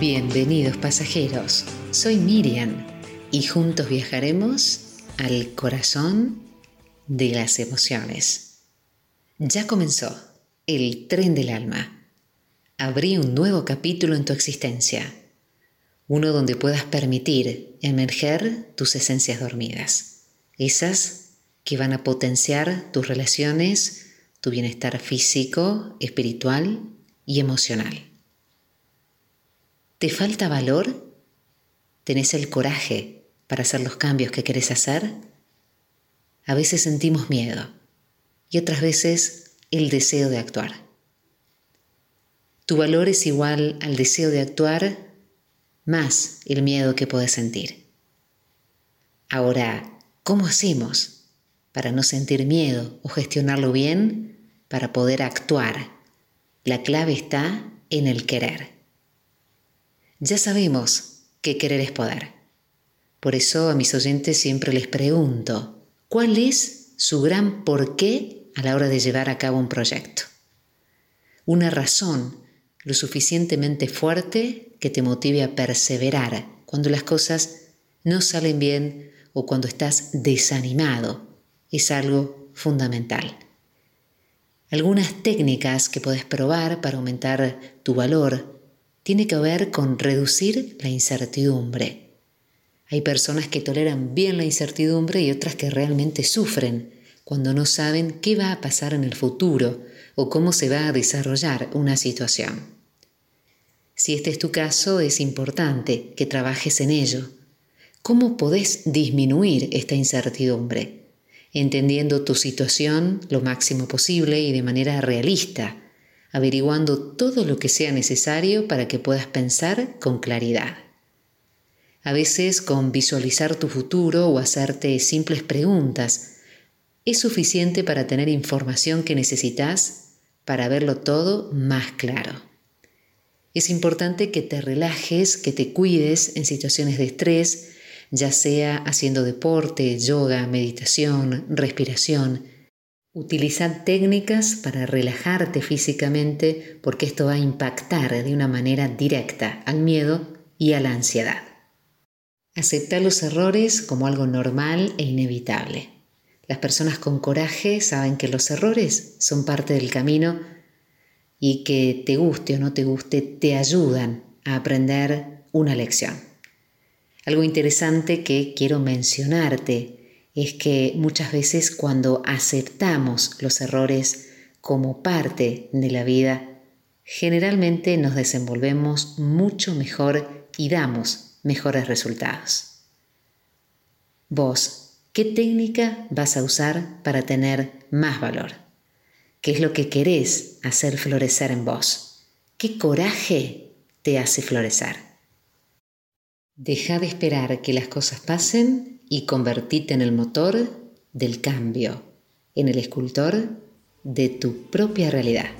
Bienvenidos pasajeros, soy Miriam y juntos viajaremos al corazón de las emociones. Ya comenzó el tren del alma. Abrí un nuevo capítulo en tu existencia, uno donde puedas permitir emerger tus esencias dormidas, esas que van a potenciar tus relaciones, tu bienestar físico, espiritual y emocional. ¿Te falta valor? ¿Tenés el coraje para hacer los cambios que querés hacer? A veces sentimos miedo y otras veces el deseo de actuar. Tu valor es igual al deseo de actuar más el miedo que puedes sentir. Ahora, ¿cómo hacemos para no sentir miedo o gestionarlo bien para poder actuar? La clave está en el querer. Ya sabemos que querer es poder. Por eso a mis oyentes siempre les pregunto, ¿cuál es su gran porqué a la hora de llevar a cabo un proyecto? Una razón lo suficientemente fuerte que te motive a perseverar cuando las cosas no salen bien o cuando estás desanimado. Es algo fundamental. Algunas técnicas que puedes probar para aumentar tu valor tiene que ver con reducir la incertidumbre. Hay personas que toleran bien la incertidumbre y otras que realmente sufren cuando no saben qué va a pasar en el futuro o cómo se va a desarrollar una situación. Si este es tu caso, es importante que trabajes en ello. ¿Cómo podés disminuir esta incertidumbre? Entendiendo tu situación lo máximo posible y de manera realista averiguando todo lo que sea necesario para que puedas pensar con claridad. A veces con visualizar tu futuro o hacerte simples preguntas es suficiente para tener información que necesitas para verlo todo más claro. Es importante que te relajes, que te cuides en situaciones de estrés, ya sea haciendo deporte, yoga, meditación, respiración, Utiliza técnicas para relajarte físicamente porque esto va a impactar de una manera directa al miedo y a la ansiedad. Acepta los errores como algo normal e inevitable. Las personas con coraje saben que los errores son parte del camino y que te guste o no te guste te ayudan a aprender una lección. Algo interesante que quiero mencionarte es que muchas veces cuando aceptamos los errores como parte de la vida, generalmente nos desenvolvemos mucho mejor y damos mejores resultados. Vos, ¿qué técnica vas a usar para tener más valor? ¿Qué es lo que querés hacer florecer en vos? ¿Qué coraje te hace florecer? Deja de esperar que las cosas pasen y convertite en el motor del cambio, en el escultor de tu propia realidad.